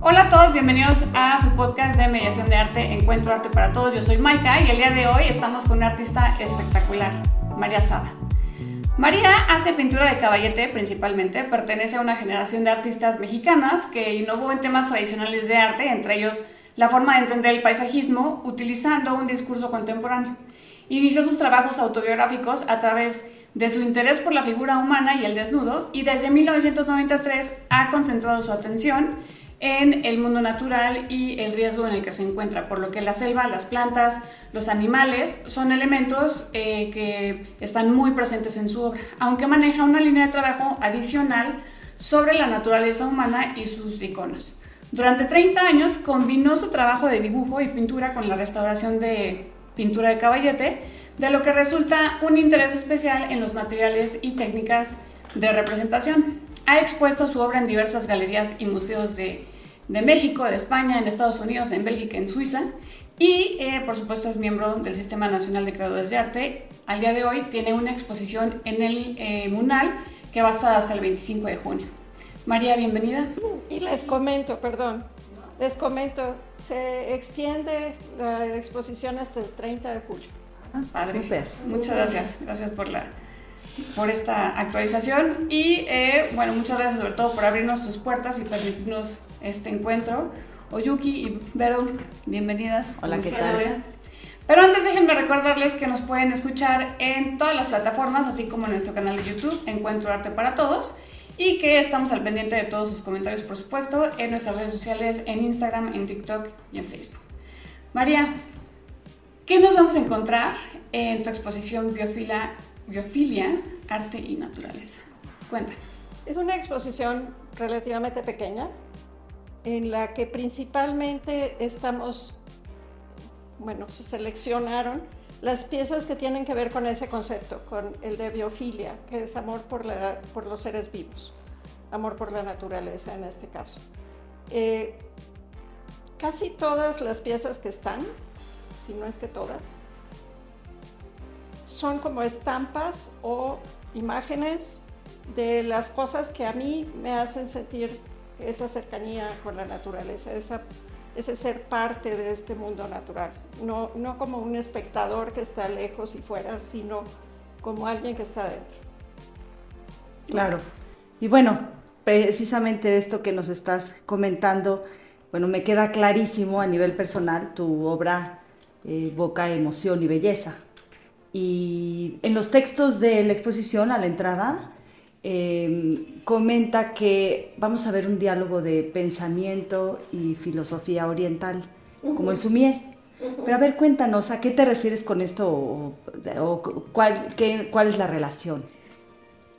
Hola a todos, bienvenidos a su podcast de mediación de arte, Encuentro Arte para Todos. Yo soy Maika y el día de hoy estamos con una artista espectacular, María Sada. María hace pintura de caballete principalmente, pertenece a una generación de artistas mexicanas que innovó en temas tradicionales de arte, entre ellos la forma de entender el paisajismo utilizando un discurso contemporáneo. Inició sus trabajos autobiográficos a través de su interés por la figura humana y el desnudo y desde 1993 ha concentrado su atención en el mundo natural y el riesgo en el que se encuentra, por lo que la selva, las plantas, los animales son elementos eh, que están muy presentes en su obra, aunque maneja una línea de trabajo adicional sobre la naturaleza humana y sus iconos. Durante 30 años combinó su trabajo de dibujo y pintura con la restauración de pintura de caballete, de lo que resulta un interés especial en los materiales y técnicas de representación. Ha expuesto su obra en diversas galerías y museos de, México, de España, en Estados Unidos, en Bélgica, en Suiza. Y, eh, por supuesto, es miembro del Sistema Nacional de Creadores de Arte. Al día de hoy tiene una exposición en el eh, MUNAL que va hasta el 25 de junio. María, bienvenida. Y les comento, perdón, les comento, se extiende la exposición hasta el 30 de julio. Ah, padre. Muchas gracias. Gracias por la por esta actualización y eh, bueno, muchas gracias sobre todo por abrirnos tus puertas y permitirnos este encuentro. Oyuki y Vero, bienvenidas. Hola, ¿qué tal? Pero antes déjenme recordarles que nos pueden escuchar en todas las plataformas, así como en nuestro canal de YouTube, Encuentro Arte para Todos, y que estamos al pendiente de todos sus comentarios, por supuesto, en nuestras redes sociales, en Instagram, en TikTok y en Facebook. María, ¿qué nos vamos a encontrar en tu exposición Biofila Biofilia, Arte y Naturaleza. Cuéntanos. Es una exposición relativamente pequeña en la que principalmente estamos, bueno, se seleccionaron las piezas que tienen que ver con ese concepto, con el de biofilia, que es amor por, la, por los seres vivos, amor por la naturaleza en este caso. Eh, casi todas las piezas que están, si no es que todas, son como estampas o imágenes de las cosas que a mí me hacen sentir esa cercanía con la naturaleza, esa, ese ser parte de este mundo natural. No, no como un espectador que está lejos y fuera, sino como alguien que está dentro. Claro. Y bueno, precisamente esto que nos estás comentando, bueno, me queda clarísimo a nivel personal, tu obra evoca emoción y belleza. Y en los textos de la exposición, a la entrada, em, comenta que vamos a ver un diálogo de pensamiento y filosofía oriental, como el Sumié. Pero a ver, cuéntanos, ¿a qué te refieres con esto o, cuál, cuál, es la relación?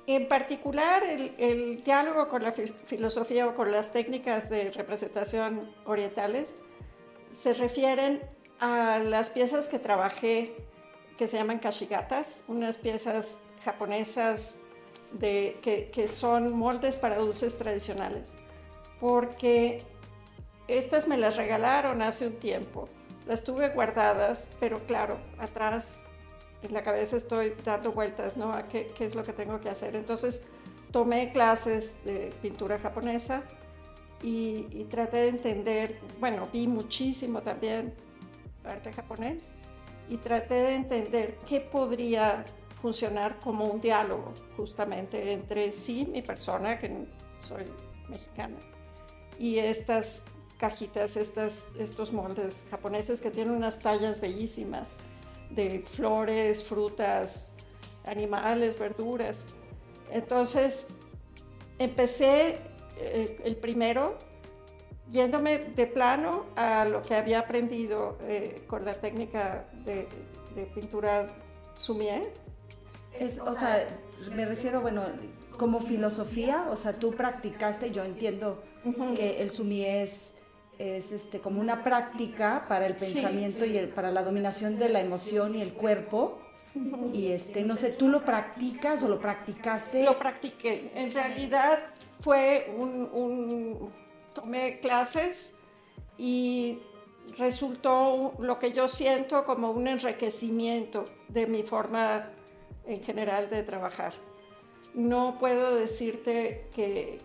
En particular, el, el, diálogo con la filosofía o con las técnicas de representación orientales se refieren a las piezas que trabajé que se llaman kashigatas, unas piezas japonesas que, son moldes para dulces tradicionales, porque estas me las regalaron hace un tiempo. Las tuve guardadas, pero claro, atrás en la cabeza estoy dando vueltas, ¿no? A qué, qué, es lo que tengo que hacer. Entonces tomé clases de pintura japonesa y, y, traté de entender, bueno, vi muchísimo también arte japonés y traté de entender qué podría funcionar como un diálogo justamente entre sí, mi persona, que soy mexicana, y estas cajitas, estas, estos moldes japoneses que tienen unas tallas bellísimas de flores, frutas, animales, verduras. Entonces, empecé eh, el primero yéndome de plano a lo que había aprendido eh, con la técnica de, pintura sumier. Es, o sea, me refiero, bueno, como filosofía, o sea, tú practicaste, yo entiendo que el sumier es, es, este, como una práctica para el pensamiento y para la dominación de la emoción y el cuerpo. Y este, no sé, ¿tú lo practicas o lo practicaste? Lo practiqué. En realidad fue un tomé clases y resultó lo que yo siento como un enriquecimiento de mi forma en general de trabajar. no puedo decirte que,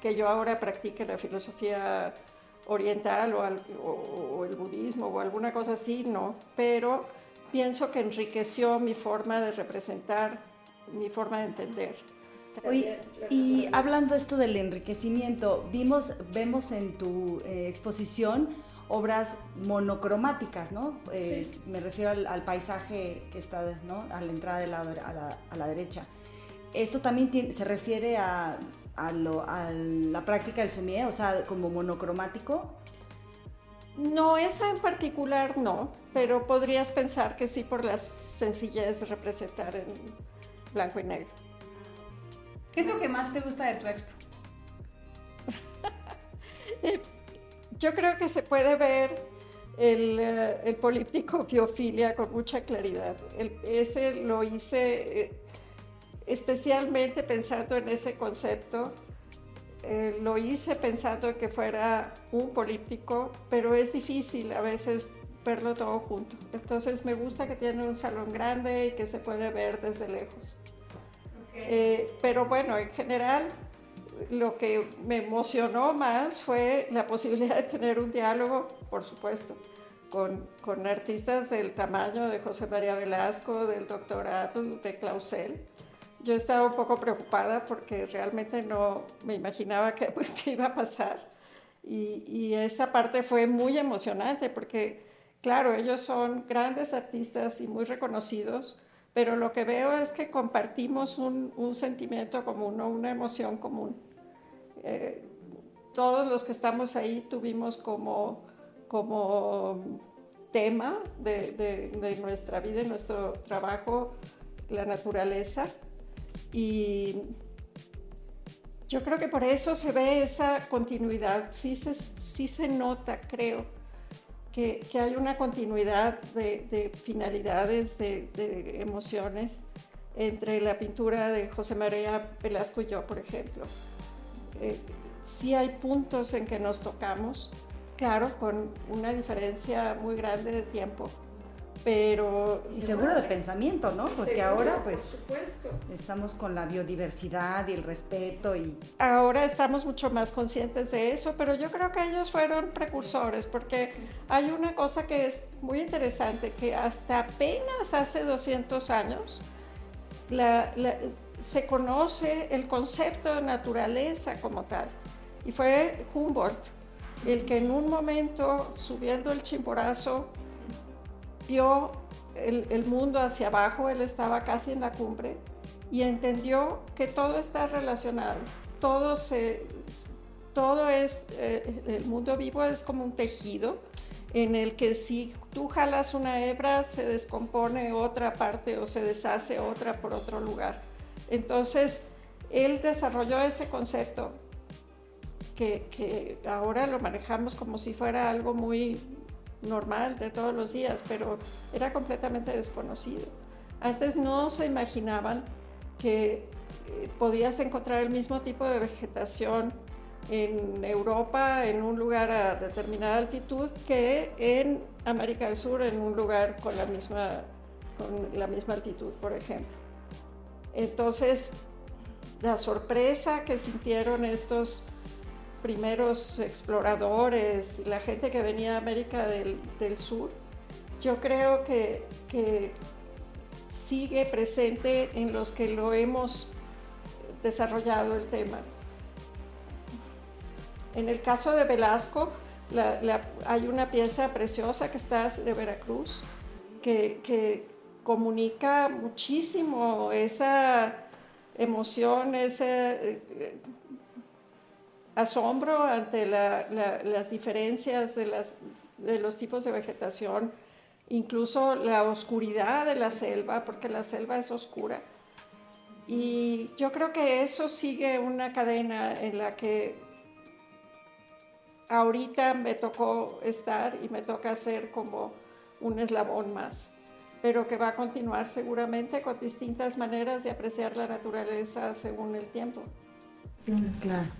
que yo ahora practique la filosofía oriental o, el budismo o alguna cosa así, no, pero pienso que enriqueció mi forma de representar, mi forma de entender. Y hablando esto del enriquecimiento, vimos, vemos en tu eh, exposición obras monocromáticas, ¿no? Eh, me refiero al, paisaje que está ¿no? a la entrada de la, a, la, a la derecha. Esto también se refiere a a, la práctica del sumier, o sea, como monocromático? No, esa en particular no, pero podrías pensar que sí por la sencillez de representar en blanco y negro. ¿Qué es lo que más te gusta de tu expo? Yo creo que se puede ver el, eh, el políptico biofilia con mucha claridad. ese lo hice eh, especialmente pensando en ese concepto. Eh, lo hice pensando que fuera un político, pero es difícil a veces verlo todo junto. Entonces me gusta que tiene un salón grande y que se puede ver desde lejos. Eh, pero bueno, en general lo que me emocionó más fue la posibilidad de tener un diálogo, por supuesto, con, con artistas del tamaño de José María Velasco, del doctorado de Clausel yo estaba un poco preocupada porque realmente no me imaginaba qué, iba a pasar. Y, y, esa parte fue muy emocionante porque, claro, ellos son grandes artistas y muy reconocidos, pero lo que veo es que compartimos un, sentimiento común o una emoción común. Eh, todos los que estamos ahí tuvimos como, como tema de nuestra vida y nuestro trabajo la naturaleza. Y yo creo que por eso se ve esa continuidad, sí se, sí se nota, creo, que, hay una continuidad de, de finalidades, de, de, emociones entre la pintura de José María Velasco y yo, por ejemplo. Eh, sí hay puntos en que nos tocamos, claro, con una diferencia muy grande de tiempo, pero y seguro de pensamiento, ¿no? Porque ahora pues estamos con la biodiversidad y el respeto y ahora estamos mucho más conscientes de eso, pero yo creo que ellos fueron precursores porque hay una cosa que es muy interesante que hasta apenas hace 200 años se conoce el concepto de naturaleza como tal. Y fue Humboldt el que en un momento subiendo el Chimborazo vio el, mundo hacia abajo, él estaba casi en la cumbre y entendió que todo está relacionado, todo, se, todo es, eh, el mundo vivo es como un tejido en el que si tú jalas una hebra se descompone otra parte o se deshace otra por otro lugar. Entonces, él desarrolló ese concepto que, que ahora lo manejamos como si fuera algo muy normal de todos los días, pero era completamente desconocido. Antes no se imaginaban que eh, podías encontrar el mismo tipo de vegetación en Europa, en un lugar a determinada altitud, que en América del Sur, en un lugar con la misma, con la misma altitud, por ejemplo. Entonces, la sorpresa que sintieron estos primeros exploradores, la gente que venía de América del, Sur, yo creo que, que, sigue presente en los que lo hemos desarrollado el tema. En el caso de Velasco, hay una pieza preciosa que está de Veracruz, que, que comunica muchísimo esa emoción, ese asombro ante las diferencias de, de los tipos de vegetación, incluso la oscuridad de la selva, porque la selva es oscura. Y yo creo que eso sigue una cadena en la que ahorita me tocó estar y me toca ser como un eslabón más, pero que va a continuar seguramente con distintas maneras de apreciar la naturaleza según el tiempo.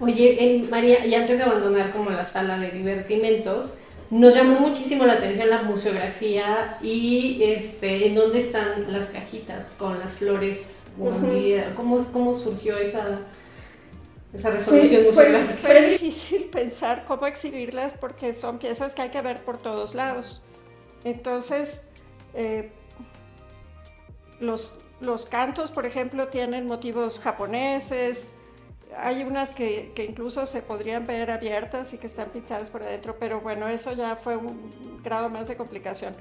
Oye, María, y antes de abandonar como la sala de divertimentos, nos llamó muchísimo la atención la museografía y este, en dónde están las cajitas con las flores ¿Cómo, ¿Cómo surgió esa, esa resolución fue, fue, difícil pensar cómo exhibirlas porque son piezas que hay que ver por todos lados. Entonces, eh, los, los cantos, por ejemplo, tienen motivos japoneses, hay unas que, que, incluso se podrían ver abiertas y que están pintadas por adentro, pero bueno, eso ya fue un grado más de complicación.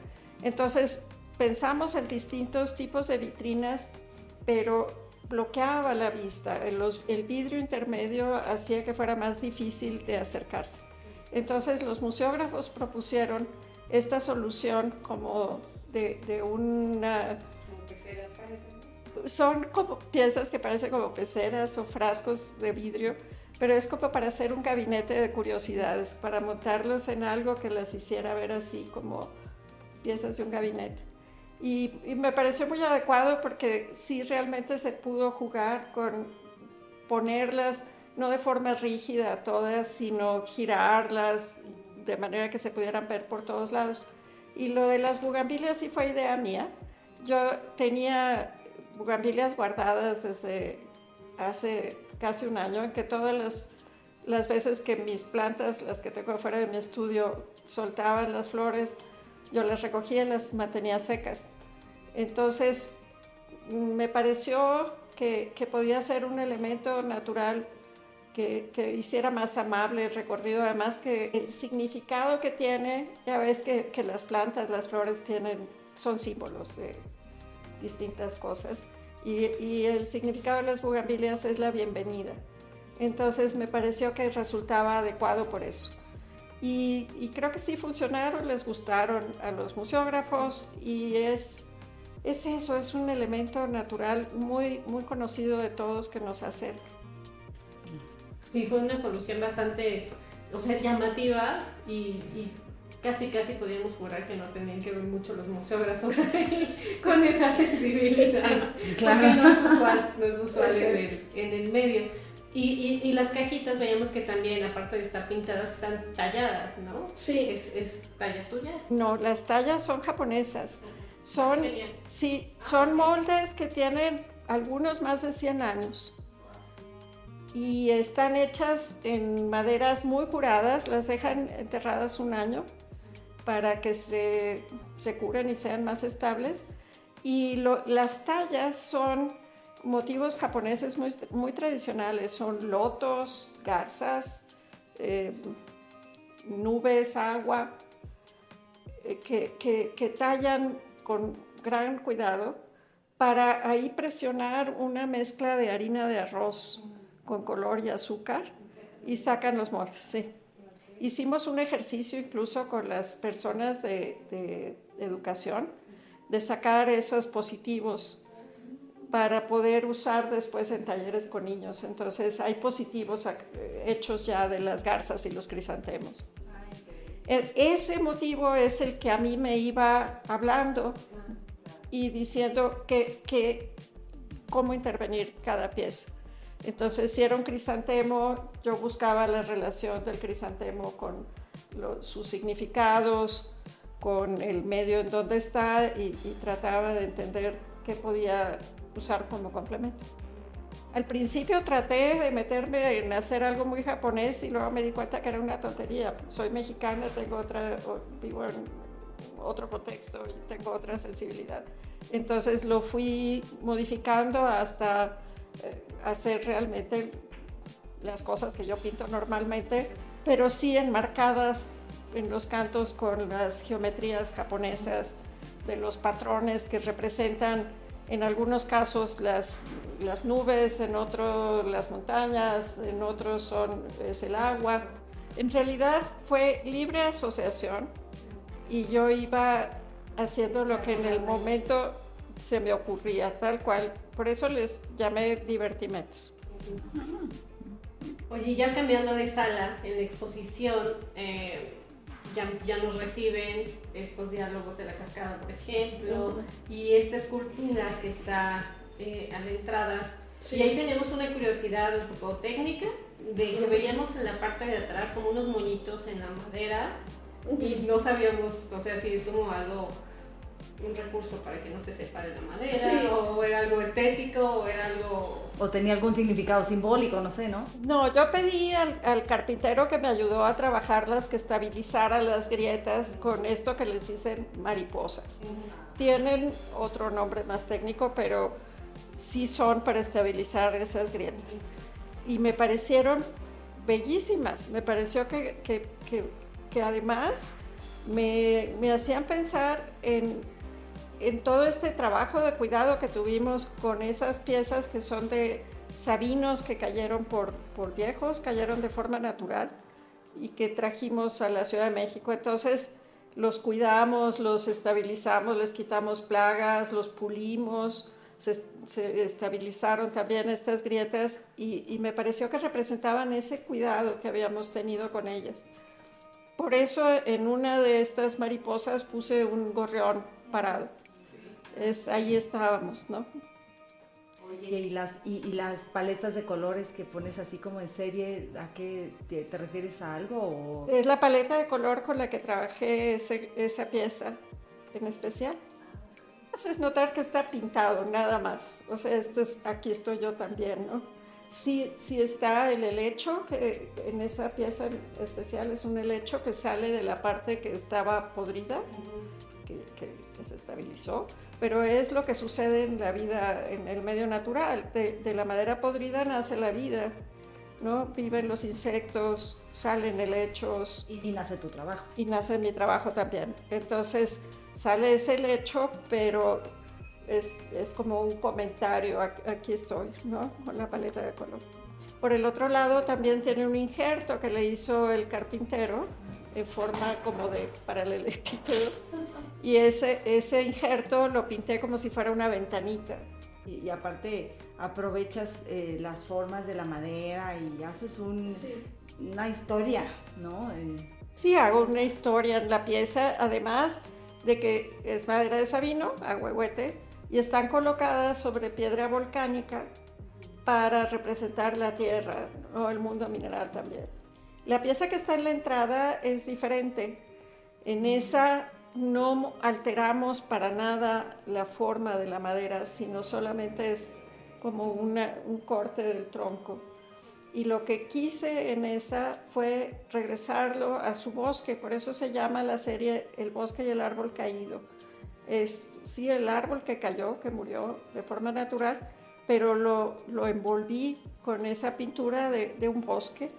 Entonces pensamos en distintos tipos de vitrinas, pero bloqueaba la vista. El, vidrio intermedio hacía que fuera más difícil de acercarse. Entonces los museógrafos propusieron esta solución como de, de una son como piezas que parecen como peceras o frascos de vidrio, pero es como para hacer un gabinete de curiosidades, para montarlos en algo que las hiciera ver así como piezas de un gabinete. Y, me pareció muy adecuado porque sí realmente se pudo jugar con ponerlas no de forma rígida todas, sino girarlas de manera que se pudieran ver por todos lados. Y lo de las bugambilias sí fue idea mía. Yo tenía bugambilias guardadas desde hace casi un año, en que todas las, las veces que mis plantas, las que tengo fuera de mi estudio, soltaban las flores, yo las recogía y las mantenía secas. Entonces, me pareció que, que podía ser un elemento natural que, que, hiciera más amable el recorrido, además que el significado que tiene, ya ves que, que las plantas, las flores tienen, son símbolos de, distintas cosas. Y, el significado de las bugambilias es la bienvenida. Entonces me pareció que resultaba adecuado por eso. Y, creo que sí funcionaron, les gustaron a los museógrafos y es, es eso, es un elemento natural muy, muy conocido de todos que nos acerca. Sí, fue una solución bastante, o sea, llamativa y casi casi podríamos jurar que no tenían que ver mucho los museógrafos con esa sensibilidad. Claro. Porque no es usual, no es usual en el, en el medio. Y, y, las cajitas veíamos que también, aparte de estar pintadas, están talladas, ¿no? Sí. ¿Es, es talla tuya? No, las tallas son japonesas. Son, sí, son moldes que tienen algunos más de 100 años y están hechas en maderas muy curadas, las dejan enterradas un año para que se, se curen y sean más estables. Y las tallas son motivos japoneses muy, muy tradicionales, son lotos, garzas, eh, nubes, agua, eh, que, que, que tallan con gran cuidado para ahí presionar una mezcla de harina de arroz con color y azúcar y sacan los moldes, sí. Hicimos un ejercicio incluso con las personas de, educación de sacar esos positivos para poder usar después en talleres con niños. Entonces hay positivos hechos ya de las garzas y los crisantemos. E, ese motivo es el que a mí me iba hablando y diciendo que, que cómo intervenir cada pieza. Entonces, si era un crisantemo, yo buscaba la relación del crisantemo con sus significados, con el medio en donde está y, trataba de entender qué podía usar como complemento. Al principio traté de meterme en hacer algo muy japonés y luego me di cuenta que era una tontería. Soy mexicana, tengo otra, vivo en otro contexto y tengo otra sensibilidad. Entonces lo fui modificando hasta hacer realmente las cosas que yo pinto normalmente, pero sí enmarcadas en los cantos con las geometrías japonesas de los patrones que representan en algunos casos las, las nubes, en otros las montañas, en otros son, es el agua. En realidad fue libre asociación y yo iba haciendo lo que en el momento se me ocurría, tal cual. Por eso les llamé divertimentos. Oye, ya cambiando de sala, en la exposición eh, ya, ya, nos reciben estos diálogos de la cascada, por ejemplo, y esta escultura que está eh, a la entrada. Y ahí tenemos una curiosidad un poco técnica, de que veíamos en la parte de atrás como unos moñitos en la madera y no sabíamos, o sea, si es como algo un recurso para que no se separe la madera, o era algo estético, o era algo... O tenía algún significado simbólico, no sé, ¿no? No, yo pedí al, al carpintero que me ayudó a trabajarlas, que estabilizara las grietas con esto que les dicen mariposas. Tienen otro nombre más técnico, pero sí son para estabilizar esas grietas. Y me parecieron bellísimas, me pareció que, que, que, que además me, me hacían pensar en en todo este trabajo de cuidado que tuvimos con esas piezas que son de sabinos que cayeron por, por viejos, cayeron de forma natural y que trajimos a la Ciudad de México. Entonces los cuidamos, los estabilizamos, les quitamos plagas, los pulimos, se, estabilizaron también estas grietas y, y, me pareció que representaban ese cuidado que habíamos tenido con ellas. Por eso en una de estas mariposas puse un gorrión parado es, ahí estábamos, ¿no? Oye, ¿y las, y, y, las paletas de colores que pones así como en serie, ¿a qué te, te refieres a algo? O? Es la paleta de color con la que trabajé ese, esa pieza en especial. Haces notar que está pintado, nada más. O sea, esto es, aquí estoy yo también, ¿no? Sí, sí está el helecho, que en esa pieza especial es un helecho que sale de la parte que estaba podrida, que, que, que se estabilizó pero es lo que sucede en la vida, en el medio natural. De, de, la madera podrida nace la vida, ¿no? Viven los insectos, salen helechos. Y, y nace tu trabajo. Y nace mi trabajo también. Entonces sale ese helecho, pero es, es como un comentario, aquí estoy, ¿no? Con la paleta de color. Por el otro lado también tiene un injerto que le hizo el carpintero en forma como de paralelepípedo y ese, ese injerto lo pinté como si fuera una ventanita. Y, y aparte aprovechas eh, las formas de la madera y haces un, sí. una historia, ¿no? Sí, hago una historia en la pieza, además de que es madera de sabino, agüehuete, y están colocadas sobre piedra volcánica para representar la tierra o el mundo mineral también. La pieza que está en la entrada es diferente. En esa no alteramos para nada la forma de la madera, sino solamente es como un corte del tronco. Y lo que quise en esa fue regresarlo a su bosque, por eso se llama la serie El bosque y el árbol caído. Es sí el árbol que cayó, que murió de forma natural, pero lo, lo envolví con esa pintura de, de un bosque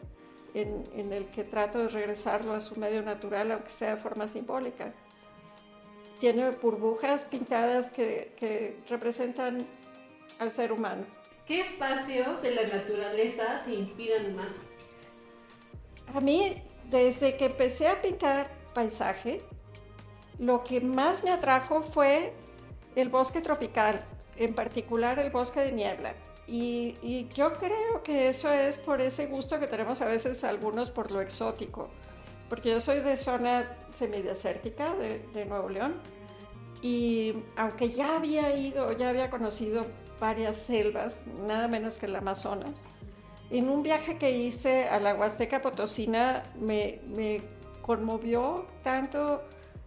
en, en, el que trato de regresarlo a su medio natural, aunque sea de forma simbólica tiene burbujas pintadas que, que representan al ser humano. ¿Qué espacios de la naturaleza te inspiran más? A mí, desde que empecé a pintar paisaje, lo que más me atrajo fue el bosque tropical, en particular el bosque de niebla. Y, y, yo creo que eso es por ese gusto que tenemos a veces algunos por lo exótico, porque yo soy de zona semidesértica de, de Nuevo León y aunque ya había ido, ya había conocido varias selvas, nada menos que el Amazonas, en un viaje que hice a la Huasteca Potosina me, me conmovió tanto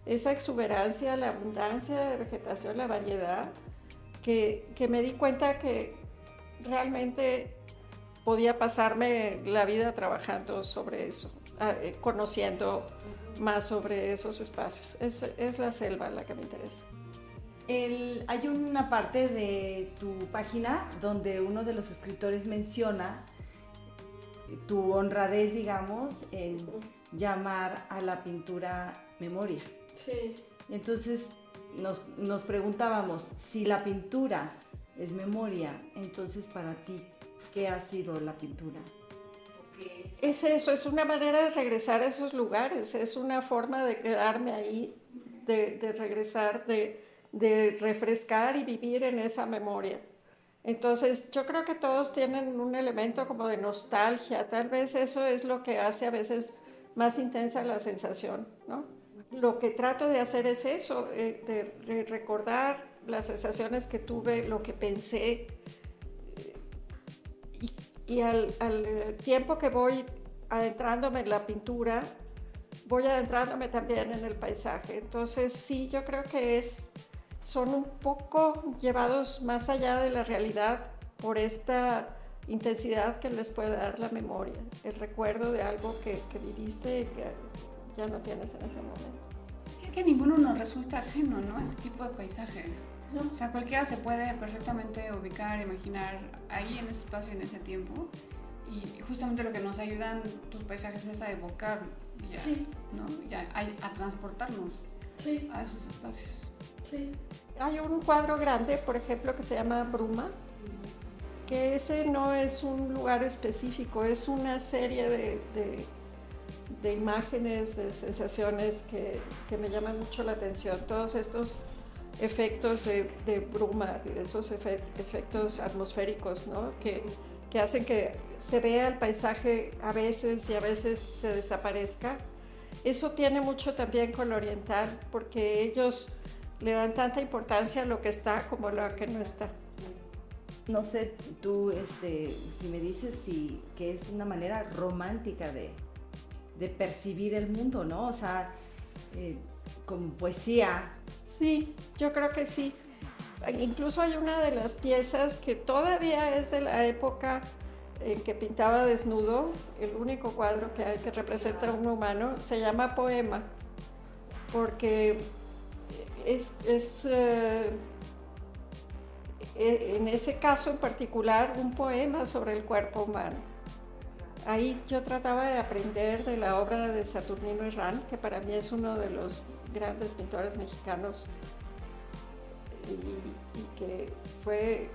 esa exuberancia, la abundancia de vegetación, la variedad, que, que, me di cuenta que realmente podía pasarme la vida trabajando sobre eso, eh, conociendo más sobre esos espacios. Es, es la selva la que me interesa. El, hay una parte de tu página donde uno de los escritores menciona tu honradez, digamos, en llamar a la pintura memoria. Sí. Entonces nos, nos preguntábamos, si la pintura es memoria, entonces para ti, ¿qué ha sido la pintura? Es eso, es una manera de regresar a esos lugares, es una forma de quedarme ahí, de, regresar, de, refrescar y vivir en esa memoria. Entonces, yo creo que todos tienen un elemento como de nostalgia, tal vez eso es lo que hace a veces más intensa la sensación, ¿no? Lo que trato de hacer es eso, eh, de recordar las sensaciones que tuve, lo que pensé, y al, al, tiempo que voy adentrándome en la pintura, voy adentrándome también en el paisaje. Entonces sí, yo creo que es son un poco llevados más allá de la realidad por esta intensidad que les puede dar la memoria, el recuerdo de algo que, que viviste y que ya no tienes en ese momento. Es que, ninguno nos resulta ajeno, ¿no? Este tipo de paisajes. O sea, cualquiera se puede perfectamente ubicar, imaginar ahí en ese espacio, en ese tiempo. Y justamente lo que nos ayudan tus paisajes es a evocar, ya, ¿no? Ya, a, a transportarnos sí. a esos espacios. Sí. Hay un cuadro grande, por ejemplo, que se llama Bruma, que ese no es un lugar específico, es una serie de, de, imágenes, de sensaciones que, que, me llaman mucho la atención. Todos estos efectos de, de bruma, esos efectos atmosféricos, ¿no? que, que hacen que se vea el paisaje a veces y a veces se desaparezca. Eso tiene mucho también con lo oriental, porque ellos le dan tanta importancia a lo que está como a lo que no está. No sé, tú, este, si me dices si, que es una manera romántica de, de percibir el mundo, ¿no? O sea, eh, con poesía. Sí, yo creo que sí. Incluso hay una de las piezas que todavía es de la época en que pintaba desnudo, el único cuadro que hay que representa a un humano, se llama Poema, porque es, es eh, e, en ese caso en particular un poema sobre el cuerpo humano. Ahí yo trataba de aprender de la obra de Saturnino Herrán, que para mí es uno de los grandes pintores mexicanos y, que fue,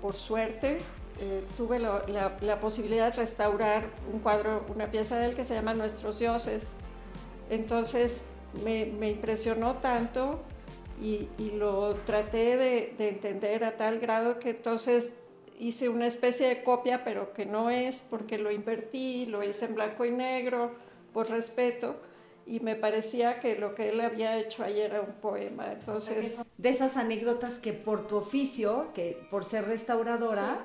por suerte, eh, tuve la, la, posibilidad de restaurar un cuadro, una pieza de él que se llama Nuestros Dioses. Entonces me, me impresionó tanto y, y lo traté de, de, entender a tal grado que entonces hice una especie de copia, pero que no es porque lo invertí, lo hice en blanco y negro por respeto y me parecía que lo que él había hecho ayer era un poema. Entonces, de esas anécdotas que por tu oficio, que por ser restauradora,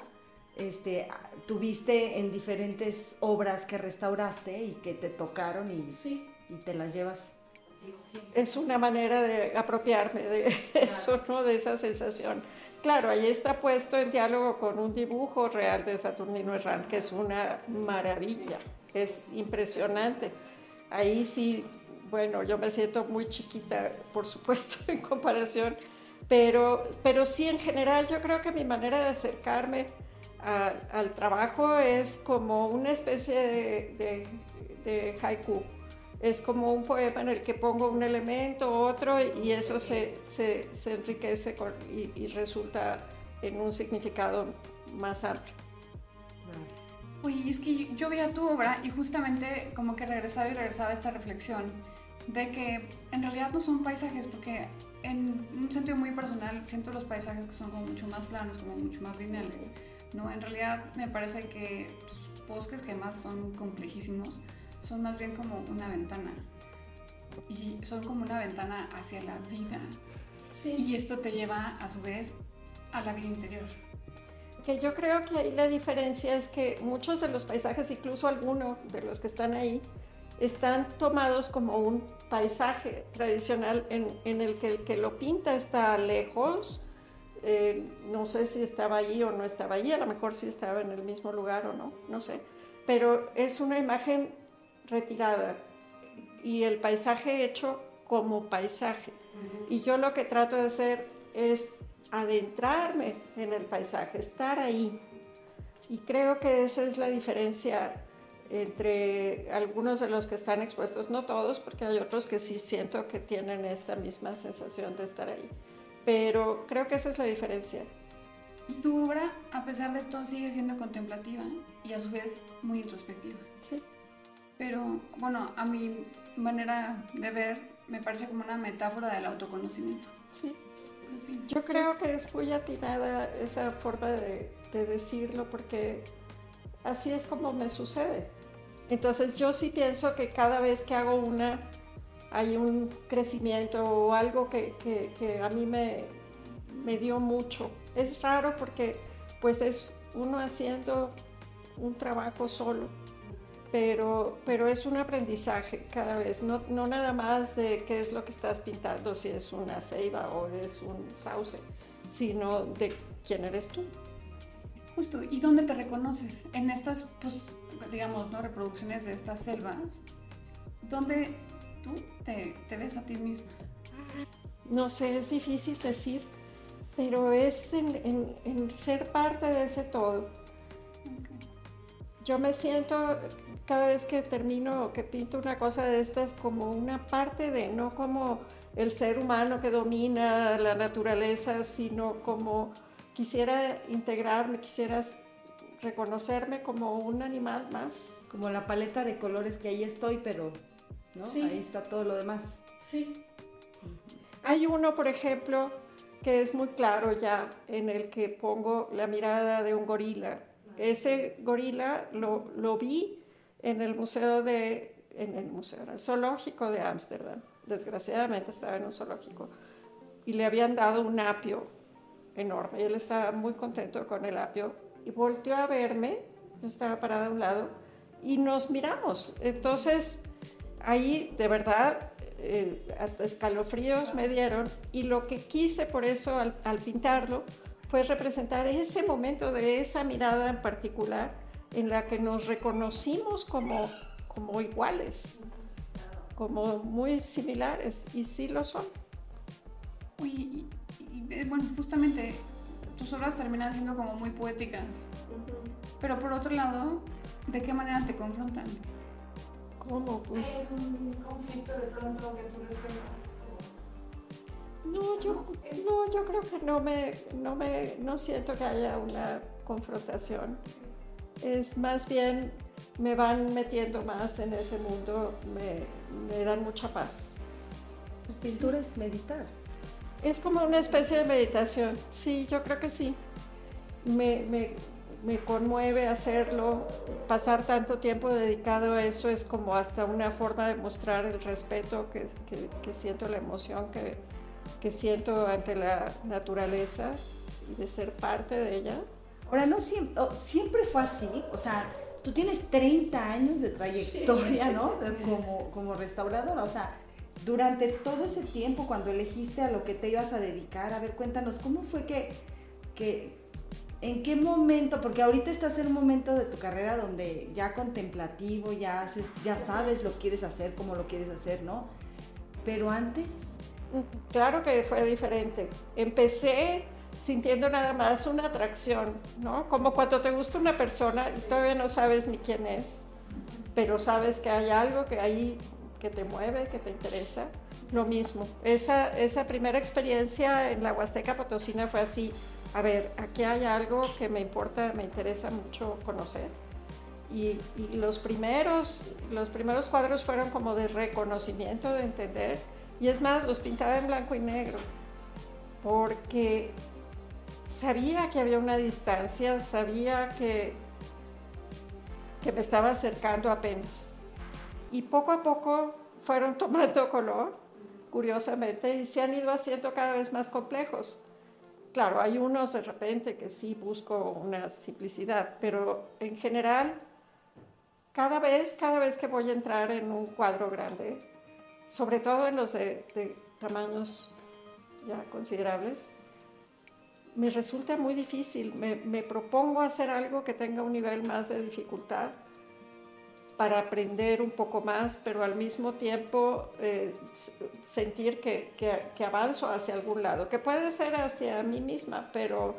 este, tuviste en diferentes obras que restauraste y que te tocaron y, y te las llevas es una manera de apropiarme de eso, ¿no? De esa sensación. Claro, ahí está puesto en diálogo con un dibujo real de Saturnino Herrán, que es una maravilla, es impresionante. Ahí sí, bueno, yo me siento muy chiquita, por supuesto, en comparación, pero, pero sí en general yo creo que mi manera de acercarme al trabajo es como una especie de, de haiku es como un poema en el que pongo un elemento, otro, y eso se, se, se enriquece y, y, resulta en un significado más amplio. Oye, es que yo veía tu obra y justamente como que regresaba y regresaba a esta reflexión de que en realidad no son paisajes, porque en un sentido muy personal siento los paisajes que son como mucho más planos, como mucho más lineales, ¿no? En realidad me parece que tus bosques, que además son complejísimos, son más bien como una ventana. Y son como una ventana hacia la vida. Sí. Y esto te lleva a su vez a la vida interior. Que yo creo que ahí la diferencia es que muchos de los paisajes, incluso algunos de los que están ahí, están tomados como un paisaje tradicional en, en el que el que lo pinta está lejos. Eh, no sé si estaba allí o no estaba allí, a lo mejor sí estaba en el mismo lugar o no, no sé. Pero es una imagen retirada y el paisaje hecho como paisaje. Y yo lo que trato de hacer es adentrarme en el paisaje, estar ahí. Y creo que esa es la diferencia entre algunos de los que están expuestos, no todos, porque hay otros que sí siento que tienen esta misma sensación de estar ahí. Pero creo que esa es la diferencia. Y tu obra, a pesar de esto, sigue siendo contemplativa y a su vez muy introspectiva. Sí. Pero bueno, a mi manera de ver, me parece como una metáfora del autoconocimiento. Sí. Yo creo que es muy atinada esa forma de, de decirlo porque así es como me sucede. Entonces yo sí pienso que cada vez que hago una hay un crecimiento o algo que, que, que, a mí me, me dio mucho. Es raro porque pues es uno haciendo un trabajo solo pero, pero es un aprendizaje cada vez, no, no nada más de qué es lo que estás pintando, si es una ceiba o es un sauce, sino de quién eres tú. Justo, ¿y dónde te reconoces? En estas, pues, digamos, ¿no? reproducciones de estas selvas, ¿dónde tú te, te ves a ti misma? No sé, es difícil decir, pero es en, en, en ser parte de ese todo. Yo me siento cada vez que termino o que pinto una cosa de estas como una parte de, no como el ser humano que domina la naturaleza, sino como quisiera integrarme, quisiera reconocerme como un animal más. Como la paleta de colores que ahí estoy, pero ¿no? Sí. ahí está todo lo demás. Sí. Hay uno, por ejemplo, que es muy claro ya, en el que pongo la mirada de un gorila. Ese gorila lo, lo vi en el museo de, en el museo, en el zoológico de Ámsterdam. Desgraciadamente estaba en un zoológico y le habían dado un apio enorme y él estaba muy contento con el apio y volteó a verme, yo estaba parada a un lado y nos miramos. Entonces ahí de verdad eh, hasta escalofríos me dieron y lo que quise por eso al, al pintarlo fue representar ese momento de esa mirada en particular en la que nos reconocimos como, como iguales, como muy similares, y sí lo son. Uy, y, y, y, bueno, justamente tus obras terminan siendo como muy poéticas, pero por otro lado, ¿de qué manera te confrontan? ¿Cómo? Pues... ¿Hay un conflicto de pronto que tú les No, yo, no, yo creo que no me, no me, no siento que haya una confrontación. Es más bien me van metiendo más en ese mundo, me, me dan mucha paz. La pintura es meditar. Es como una especie de meditación, sí, yo creo que sí. Me, me, me, conmueve hacerlo, pasar tanto tiempo dedicado a eso es como hasta una forma de mostrar el respeto que, que, que siento, la emoción que, que siento ante la naturaleza y de ser parte de ella. Ahora, no siempre, oh, siempre fue así, o sea, tú tienes 30 años de trayectoria, sí. ¿no? Como, como restauradora, o sea, durante todo ese tiempo, cuando elegiste a lo que te ibas a dedicar, a ver, cuéntanos, ¿cómo fue que, que en qué momento, porque ahorita estás en un momento de tu carrera donde ya contemplativo, ya haces, ya sabes lo que quieres hacer, cómo lo quieres hacer, ¿no? Pero antes... Claro que fue diferente. Empecé sintiendo nada más una atracción, ¿no? Como cuando te gusta una persona y todavía no sabes ni quién es, pero sabes que hay algo que ahí que te mueve, que te interesa. Lo mismo. Esa, esa primera experiencia en la Huasteca Potosina fue así. A ver, aquí hay algo que me importa, me interesa mucho conocer. Y, y los, primeros, los primeros cuadros fueron como de reconocimiento, de entender. Y es más, los pintaba en blanco y negro. Porque sabía que había una distancia, sabía que, que me estaba acercando apenas. Y poco a poco fueron tomando color, curiosamente, y se han ido haciendo cada vez más complejos. Claro, hay unos de repente que sí busco una simplicidad, pero en general, cada vez, cada vez que voy a entrar en un cuadro grande, sobre todo en los de, de tamaños ya considerables, me resulta muy difícil. Me, propongo hacer algo que tenga un nivel más de dificultad para aprender un poco más, pero al mismo tiempo eh, sentir que, que, que, avanzo hacia algún lado, que puede ser hacia mí misma, pero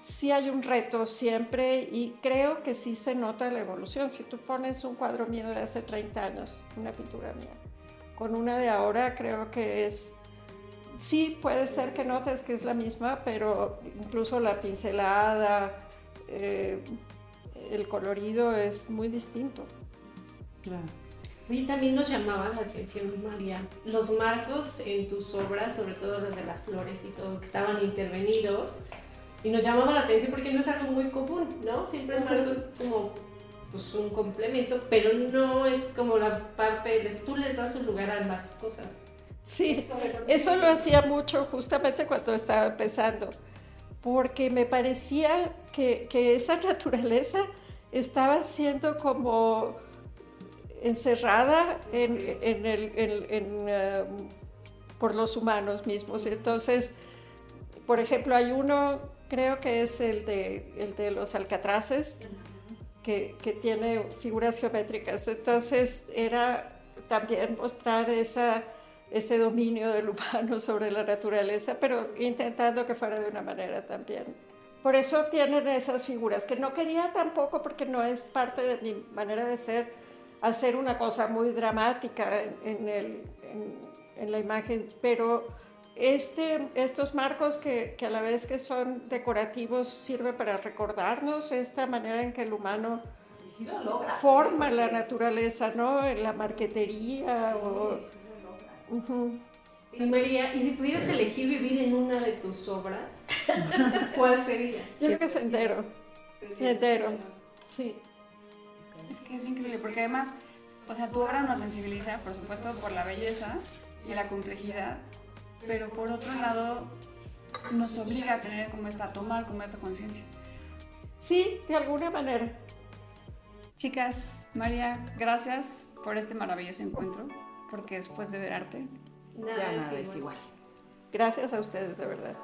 sí hay un reto siempre y creo que sí se nota la evolución. Si tú pones un cuadro mío de hace 30 años, una pintura mía, con una de ahora, creo que es sí puede ser que notes que es la misma, pero incluso la pincelada, eh, el colorido es muy distinto. También nos llamaba la atención, María, los marcos en tus obras, sobre todo los de las flores y todo, que estaban intervenidos, y nos llamaba la atención porque no es algo muy común, ¿no? Siempre el marco es como pues, un complemento, pero no es como la parte, de, tú les das un lugar a ambas cosas. Sí, eso lo hacía mucho justamente cuando estaba empezando, porque me parecía que, que esa naturaleza estaba siendo como encerrada en, en el, en, uh, por los humanos mismos. Entonces, por ejemplo, hay uno, creo que es el de, el de los alcatraces, que, que tiene figuras geométricas. Entonces, era también mostrar esa, ese dominio del humano sobre la naturaleza, pero intentando que fuera de una manera también. Por eso tienen esas figuras, que no quería tampoco, porque no es parte de mi manera de ser, hacer una cosa muy dramática en, el, en, la imagen, pero este, estos marcos que, que, a la vez que son decorativos sirven para recordarnos esta manera en que el humano forma la naturaleza, ¿no? En la marquetería o... Y María, ¿y si pudieras elegir vivir en una de tus obras, cuál sería? Yo creo que Sendero. Sendero, sí. Es que es increíble, porque además, o sea, tu obra nos sensibiliza, por supuesto, por la belleza y la complejidad, pero por otro lado, nos obliga a tener como esta, a tomar como esta conciencia. Sí, de alguna manera. Chicas, María, gracias por este maravilloso encuentro, porque después de ver arte, ya nada es igual. Gracias a ustedes, de verdad.